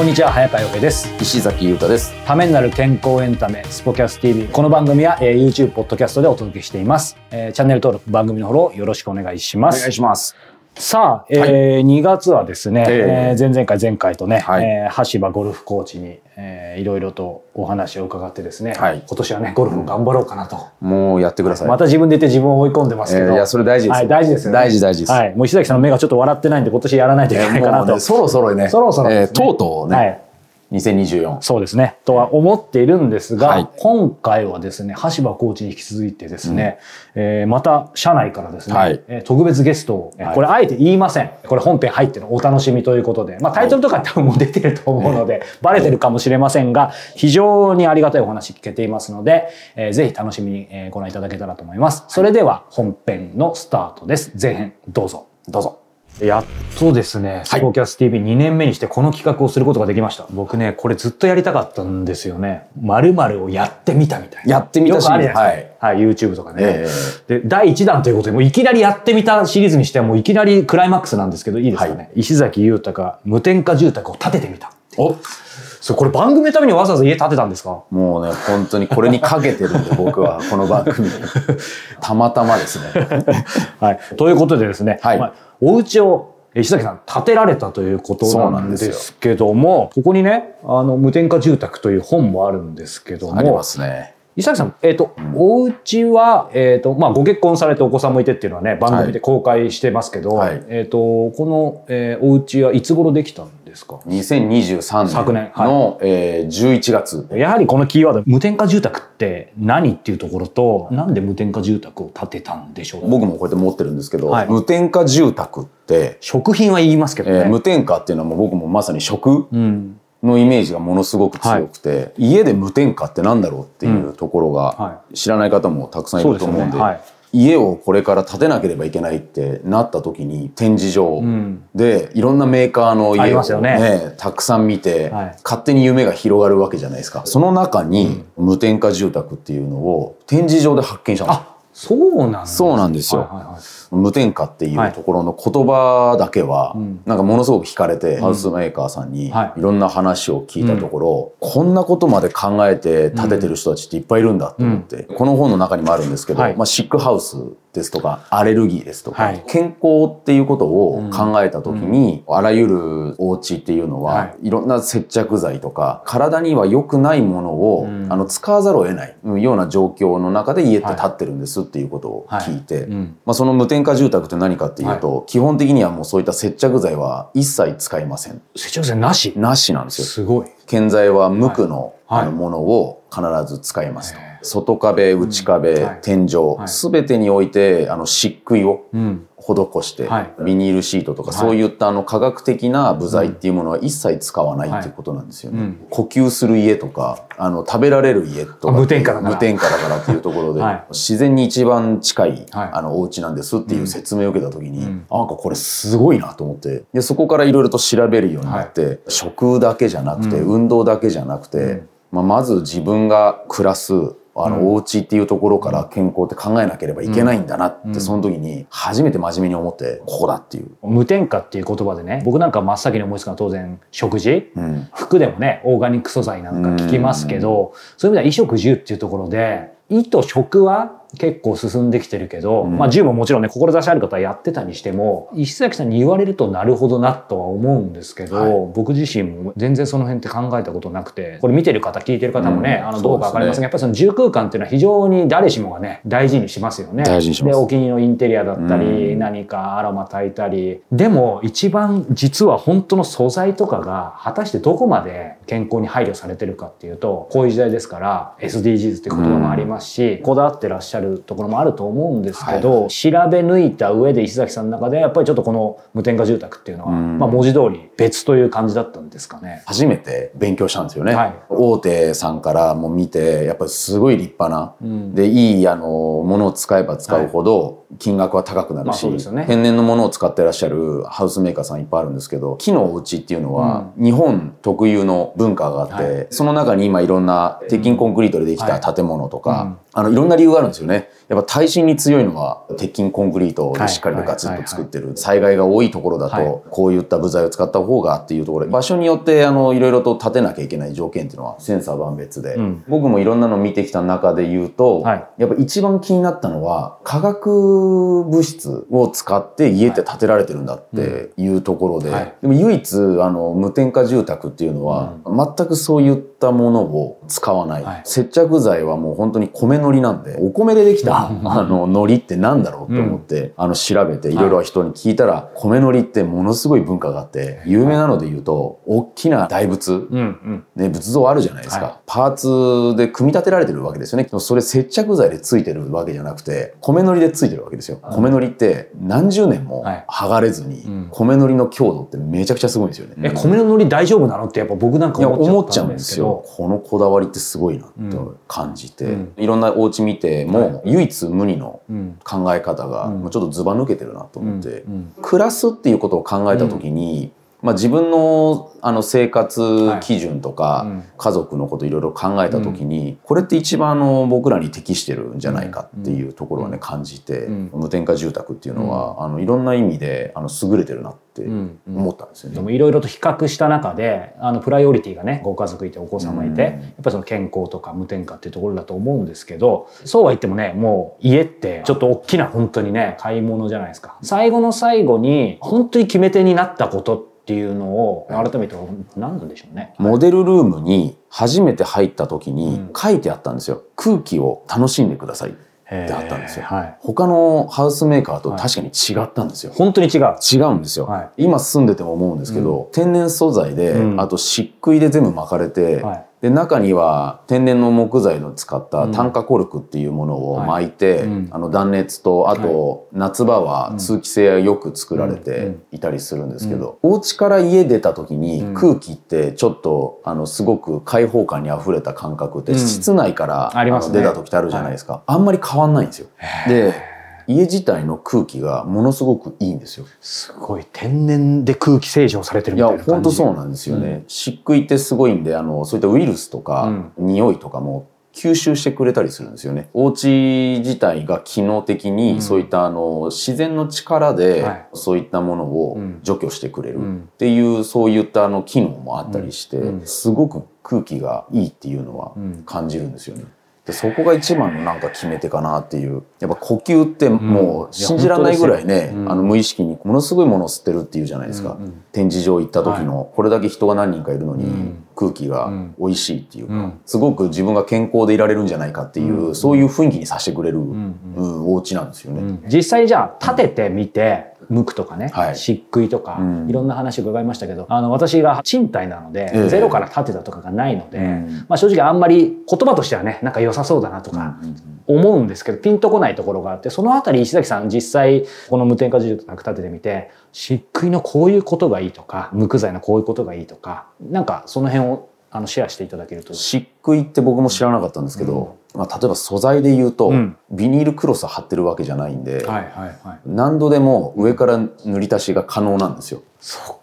こんにちは早川洋平です。石崎裕太です。ためになる健康エンタメスポキャス TV この番組は、えー、YouTube ポッドキャストでお届けしています、えー、チャンネル登録番組のフォローよろしくお願いします。お願いしますさあ、えーはい、2月はですね、えー、前々回前回とね、はい、えー、橋場ゴルフコーチに、えー、いろいろとお話を伺ってですね、はい、今年はねゴルフ頑張ろうかなと、もうやってください。また自分で言って自分を追い込んでますけど、えー、いやそれ大事です、はい、大事ですよね。大事大事です、はい、もう石崎さんの目がちょっと笑ってないんで今年やらないといけないかなと、ね、そろそろね。そろそろ、ね、えー、とうとうね、はい2024そうですね。とは思っているんですが、はい、今回はですね橋場コーチに引き続いてですね、うん、えー、また社内からですね、はい、え特別ゲストを、はい、これあえて言いません。これ本編入ってのお楽しみということで、まあ、タイトルとか多分もう出てると思うので、はい、バレてるかもしれませんが非常にありがたいお話聞けていますので、えー、ぜひ楽しみにご覧いただけたらと思います。それでは本編のスタートです。前編どうぞ。どうぞやっとですね、スポキャス TV2 年目にしてこの企画をすることができました。僕ね、これずっとやりたかったんですよね。〇〇をやってみたみたいな。やってみたし、はい、はい、YouTube とかね、えー、で、第1弾ということで、もういきなりやってみたシリーズにしてはもういきなりクライマックスなんですけど、いいですかね。はい、石崎裕太が無添加住宅を建ててみた。おそう、これ番組のためにわざわざ家建てたんですか？もうね、本当にこれにかけてるんで、僕は、この番組。たまたまですね。はい。ということでですね、はい、まあ、お家を石崎さん建てられたということなんですけどもここにねあの無添加住宅という本もあるんですけどもありますね。石崎さん、えっ、ー、と、うん、お家は、えっ、ー、と、まあ、ご結婚されてお子さんもいてっていうのはね、番組で公開してますけど、はい、えっ、ー、と、この、えー、お家はいつ頃できたんですか？2023年昨年、はい、えー、11月。やはりこのキーワード無添加住宅って何っていうところとなんで無添加住宅を建てたんでしょう？僕もこうやって持ってるんですけど、はい、無添加住宅って食品は言いますけどね、えー、無添加っていうのはもう僕もまさに食、うん。のイメージがものすごく強くて、はい、家で無添加ってなんだろうっていうところが知らない方もたくさんいると思うんで、うんはい家をこれから建てなければいけないってなった時に展示場。でいろんなメーカーの家をね、ねたくさん見て、はい、勝手に夢が広がるわけじゃないですか。その中に無添加住宅っていうのを展示場で発見したんですそうなんそうなんですよ、はいはいはい。無添加っていうところの言葉だけは、なんかものすごく惹かれて、ハウスメーカーさんにい。ろんな話を聞いたところ、こんなことまで考えて建ててる人たちっていっぱいいるんだと思って、この本の中にもあるんですけど、まあ、シックハウスですとかアレルギーですとか、はい、健康っていうことを考えた時に、うん、あらゆるお家っていうのは、はい、いろんな接着剤とか体には良くないものを、うん、あの使わざるを得ないような状況の中で家って建ってるんですっていうことを聞いて、はいうん、まあ、その無添加住宅って何かっていうと、基本的にはもうそういった接着剤は一切使いません。接着剤なし？なしなんですよ。すごい。建材は無垢の,、あのものを必ず使いますと。外壁内壁、天井、すべてにおいてあの漆喰を施して、ビニールシートとか、そういったあの科学的な部材っていうものは一切使わないってい。うことなんですよね。呼吸する家とかあの食べられる家とか。無添加だから。無添加だからっていうところで、自然に一番近い、あのお家なんですっていう説明を受けた時に、なんかこれすごいなと思ってでそこからいろいろと調べるようになって、食だけじゃなくて、運動だけじゃなくて、まあ、まず自分が暮らすあの、うん、お家っていうところから健康って考えなければいけないんだなって、その時に初めて真面目に思ってここだっていう。無添加っていう言葉でね僕なんか真っ先に思いつくのは当然食事、うん、服でもねオーガニック素材なんか聞きますけど、そういう意味では衣食住っていうところで衣と食は結構進んできてるけど、うん、まあ銃ももちろんね志ある方はやってたにしても石崎さんに言われるとなるほどなとは思うんですけど、はい、僕自身も全然その辺って考えたことなくてこれ見てる方聞いてる方もね、うん、あのどうか分かりませんが、ね、やっぱりその住空間っていうのは非常に誰しもがね大事にします。よね。大事にしますでお気に入りのインテリアだったり、うん、何かアロマ焚いたり。でも一番実は本当の素材とかが果たしてどこまで健康に配慮されてるかっていうとこういう時代ですから SDGs って言葉もありますし、こだわってらっしゃゃるところもあると思うんですけど、はい、調べ抜いた上で石崎さんの中でやっぱりちょっとこの無添加住宅っていうのは、まあ、文字通り別という感じだったんですかね。初めて勉強したんですよね。はい、大手さんからも見てやっぱりすごい立派な、うん、でいいあのものを使えば使うほど、金額は高くなるし、まあね、天然のものを使ってらっしゃるハウスメーカーさんいっぱいあるんですけど木のお家っていうのは日本特有の文化があって、はい、その中に今いろんな鉄筋コンクリートでできた建物とか、はいうん、あのいろんな理由があるんですよね。やっぱ耐震に強いのは鉄筋コンクリートでしっかりとガツッと作ってる。災害が多いところだとこういった部材を使った方がっていうところ。で場所によってあのいろいろと建てなきゃいけない条件っていうのは千差万別で、うん、僕もいろんなの見てきた中で言うと、はい、やっぱ一番気になったのは化学物質を使って家って建てられてるんだっていうところで、はい、でも唯一あの無添加住宅っていうのは、全くそういったものを使わない、はい、接着剤はもう本当に米のりなんでお米でできた あの、海苔ってなんだろうと思って、うん、あの、調べて、いろいろ人に聞いたら、はい、米海苔ってものすごい文化があって、有名なので言うと、大きな大仏、うんうん、ね、仏像あるじゃないですか。はい、パーツで組み立てられてるわけですよね。それ接着剤でついてるわけじゃなくて、米海苔でついてるわけですよ。米海苔って何十年も剥がれずに、米海苔の強度ってめちゃくちゃすごいんですよね。え、米の海苔大丈夫なのってやっぱ僕なんか思っちゃうんですよ。このこだわりってすごいなって感じて、うん、いろんなお家見ても、唯一無二の考え方がもうちょっとずば抜けてるなと思って、暮らすっていうことを考えた時に、まあ、自分のあの生活基準とか家族のこといろいろ考えた時にこれって一番あの僕らに適してるんじゃないかっていうところはね感じて無添加住宅っていうのはあのいろんな意味であの優れてるなって思ったんですよね。でもいろいろと比較した中であのプライオリティがねご家族いてお子様いてやっぱりその健康とか無添加っていうところだと思うんですけどそうは言ってもねもう家ってちょっと大きな本当にね買い物じゃないですか。最後の最後に本当に決め手になったことっていうのを改めて何なんでしょうね。モデルルームに初めて入った時に書いてあったんですよ。空気を楽しんでください。ってあったんですよ、はい、他のハウスメーカーと確かに違ったんですよ、はい、本当に違う。違うんですよ、はい、今住んでても思うんですけど、うん、天然素材で、うん、あと漆喰で全部巻かれて、で中には天然の木材の使った炭化コルクっていうものを巻いて、うん。はい、あの断熱とあと夏場は通気性がよく作られていたりするんですけど、うん、お家から家出た時に空気ってちょっとあのすごく開放感にあふれた感覚って室内から出た時ってあるじゃないですか、あんまり変わんないんですよ。で家自体の空気がものすごくいいんですよ。すごい天然で空気清浄されてるみたいな感じ。いや本当そうなんですよね。漆喰ってすごいんであのそういったウイルスとか、うん、匂いとかも吸収してくれたりするんですよね。お家自体が機能的にそういったあの自然の力でそういったものを除去してくれるっていうそういったあの機能もあったりしてすごく空気がいいっていうのは感じるんですよね。でそこが一番のなんか決め手かなっていう。やっぱ呼吸ってもう信じられないぐらいね、うん、あの無意識にものすごいものを吸ってるっていうじゃないですか、うんうん、展示場行った時のこれだけ人が何人かいるのに空気が美味しいっていうか、うん、すごく自分が健康でいられるんじゃないかっていう、うん、そういう雰囲気にさせてくれる、うんうん、お家なんですよね。実際じゃあ立ててみて無垢とかね、はい、漆喰とか、うん、いろんな話伺いましたけどあの私が賃貸なので、えー、ゼロから建てたとかがないので、うん、まあ、正直あんまり言葉としてはねなんか良さそうだなとか思うんですけど、ピンとこないところがあってそのあたり石崎さん実際この無添加住宅建ててみて漆喰のこういうことがいいとか無垢材のこういうことがいいとかなんかその辺をあのシェアしていただけると。漆喰って僕も知らなかったんですけど、うん、まあ、例えば素材で言うと、うん、ビニールクロス貼ってるわけじゃないんで、はいはいはい、何度でも上から塗り足しが可能なんですよ。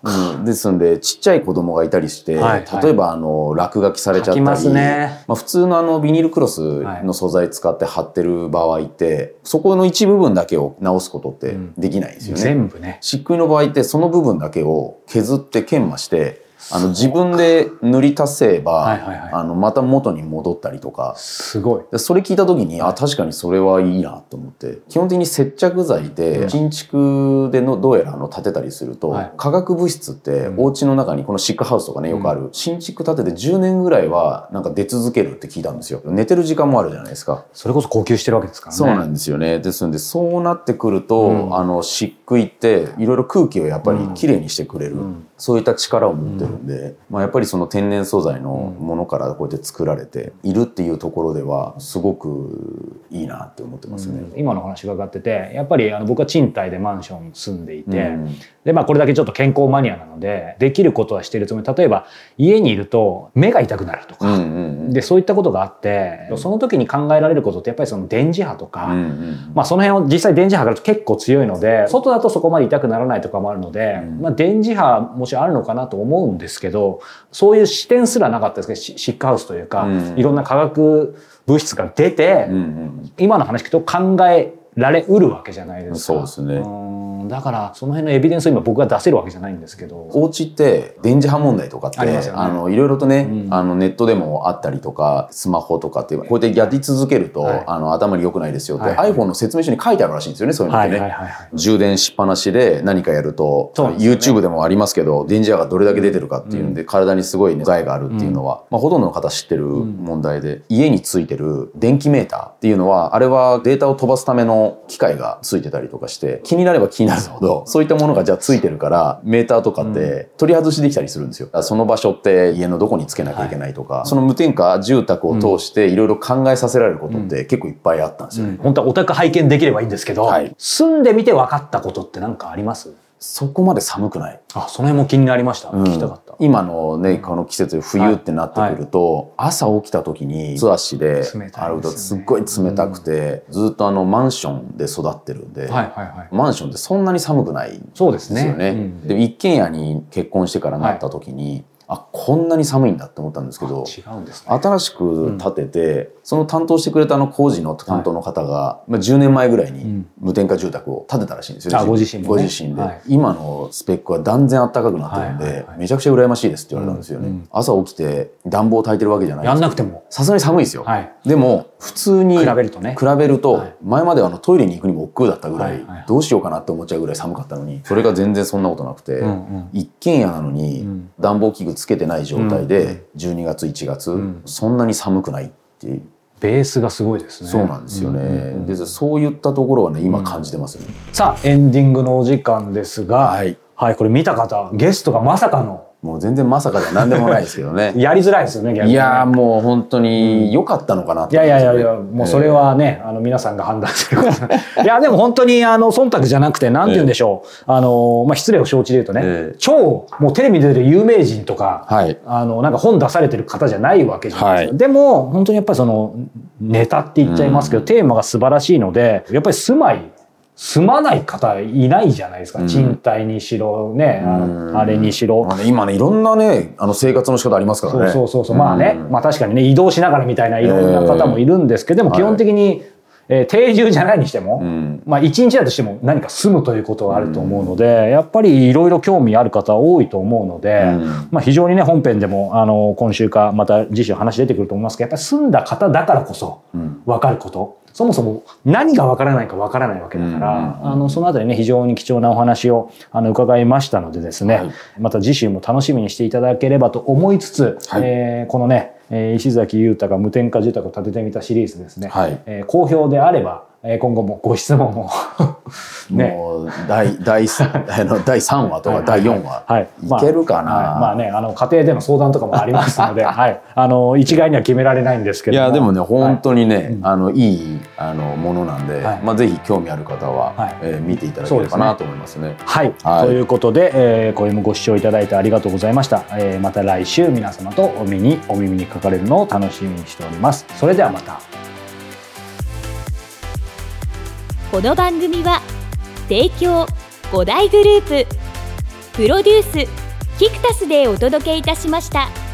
うん、ですんでちっちゃい子供がいたりして、はいはい、例えばあの落書きされちゃったりま、ね、まあ、普通のあのビニールクロスの素材使って貼ってる場合って、そこの一部分だけを直すことってできないですよね。全部ね。漆喰の場合ってその部分だけを削って研磨してあの自分で塗り足せば、はいはいはい、あのまた元に戻ったりとか。すごい。それ聞いた時にあ確かにそれはいいなと思って。基本的に接着剤で新築でのどうやらあの建てたりすると、はい、化学物質ってお家の中にこのシックハウスとかねよくある、うん、新築建てて10年ぐらいはなんか出続けるって聞いたんですよ。寝てる時間もあるじゃないですか。それこそ呼吸してるわけですからね。そうなんですよね。ですのでそうなってくると、うん、あの漆喰っていろいろ空気をやっぱりきれいにしてくれる、うんそういった力を持ってるんで、うん、まあ、やっぱりその天然素材のものからこうやって作られているっていうところではすごくいいなって思ってますね。うん、今の話伺っててやっぱりあの僕は賃貸でマンション住んでいて、うん、でまあこれだけちょっと健康マニアなのでできることはしてるつもり例えば家にいると目が痛くなるとか、うんうんうん、でそういったことがあってその時に考えられることってやっぱりその電磁波とか、うんうん、まあ、その辺を実際電磁波があると結構強いので外だとそこまで痛くならないとかもあるので、まあ、電磁波もしあるのかなと思うんですけどそういう視点すらなかったですけどシックハウスというか、いろんな化学物質が出て、今の話聞くと考えられうるわけじゃないですか。そうですね。だからその辺のエビデンスを今僕が出せるわけじゃないんですけど。お家って電磁波問題とかって、うん、あのいろいろとね、うん、あのネットでもあったりとかスマホとかってこうやってやり続けると、はい、あの頭に良くないですよって、はい、iPhone の説明書に書いてあるらしいんですよねそういうのって。ね、はいはいはいはい、充電しっぱなしで何かやると、ね、YouTube でもありますけど電磁波がどれだけ出てるかっていうんで、うん、体にすごい、ね、害があるっていうのは、まあ、ほとんどの方知ってる問題で、家についてる電気メーターっていうのはあれはデータを飛ばすための機械がついてたりとかして、気になれば気になるほど、そういったものがじゃあついてるから、メーターとかって取り外しできたりするんですよ。その場所って家のどこにつけなきゃいけないとか、はい、その無添加住宅を通していろいろ考えさせられることって結構いっぱいあったんですよね。うん、本当はお宅拝見できればいいんですけど、はい、住んでみて分かったことって何かあります？そこまで寒くない。あ、その辺も気になりました。聞きたかった。今のね、この季節、冬ってなってくると、朝起きた時に素足で歩くとすっごい冷たくて、ずっとあのマンションで育ってるんで、マンションってそんなに寒くないんですよね。そうですね。で、一軒家に結婚してからなった時に、あこんなに寒いんだって思ったんですけど違うんです、ね、新しく建てて、うん、その担当してくれたあの工事の担当の方が、はい、まあ、10年前ぐらいに無添加住宅を建てたらしいんですよ、ね、ご自身ご自身で、はい、今のスペックは断然暖かくなってるんで、はいはいはい、めちゃくちゃ羨ましいですって言われたんですよね、うん。うん、朝起きて暖房焚いてるわけじゃない。やんなくても。さすがに寒いですよ、はい、でも普通に比べるとね。比べると、前まではあのトイレに行くにも億劫だったぐらい、どうしようかなって思っちゃうぐらい寒かったのにそれが全然そんなことなくて、うんうん、一軒家なのに暖房器具つけてない状態で12月1月、そんなに寒くないっていう。ベースがすごいですね。そうなんですよね。うんうんうん、でそういったところはね今感じてますね、うん、さあエンディングのお時間ですが、はい、はい、これ見た方ゲストがまさかのもう全然まさかでは何でもないですけどね。やりづらいですよね、逆に、ね、いやもう本当に良かったのかな、うん、いやいやいやいや、もうそれはね、あの皆さんが判断するい。や、でも本当にあの、忖度じゃなくて、なんて言うんでしょう。えー、あの、まあ、失礼を承知で言うとね、えー、超、もうテレビで出てる有名人とか、はい、あの、なんか本出されてる方じゃないわけじゃないですか。はい、でも、本当にやっぱりその、ネタって言っちゃいますけど、うん、テーマが素晴らしいので、やっぱり住まい、住まない方いないじゃないですか。うん、賃貸にしろ、ね、ああれにしろ。まあね、今ね、いろんなね、あの生活の仕方ありますからね。そうそうそう。まあね、まあ確かにね、移動しながらみたいないろんな方もいるんですけど、でも基本的に、えー、定住じゃないにしても、うん、まあ一日だとしても何か住むということはあると思うので、うん、やっぱりいろいろ興味ある方多いと思うので、うん、まあ非常にね本編でもあの今週かまた次週話出てくると思いますけどやっぱり住んだ方だからこそ分かること、そもそも何がわからないかわからないわけだから、あのそのあたりね非常に貴重なお話をあの伺いましたのでですね、はい、また次週も楽しみにしていただければと思いつつ、はい、えー、このね石崎裕太が無添加住宅を建ててみたシリーズですね、はい、えー、好評であれば今後もご質問もね、もう第 第あの第3話とか第4話、はい、いけるかな、まあ、まあねあの家庭での相談とかもありますので、はい、あの一概には決められないんですけどいやでもね本当にね、はい、あのいいあのものなんで、はい、まあぜひ興味ある方は、はい、えー、見ていただければなと思いますね。はい、はい、ということで、えー、今夜もご視聴いただいてありがとうございました。えー、また来週皆様とお耳にお耳にかかれるのを楽しみにしております。それではまた。この番組は提供5大グループプロデュースキクタスでお届けいたしました。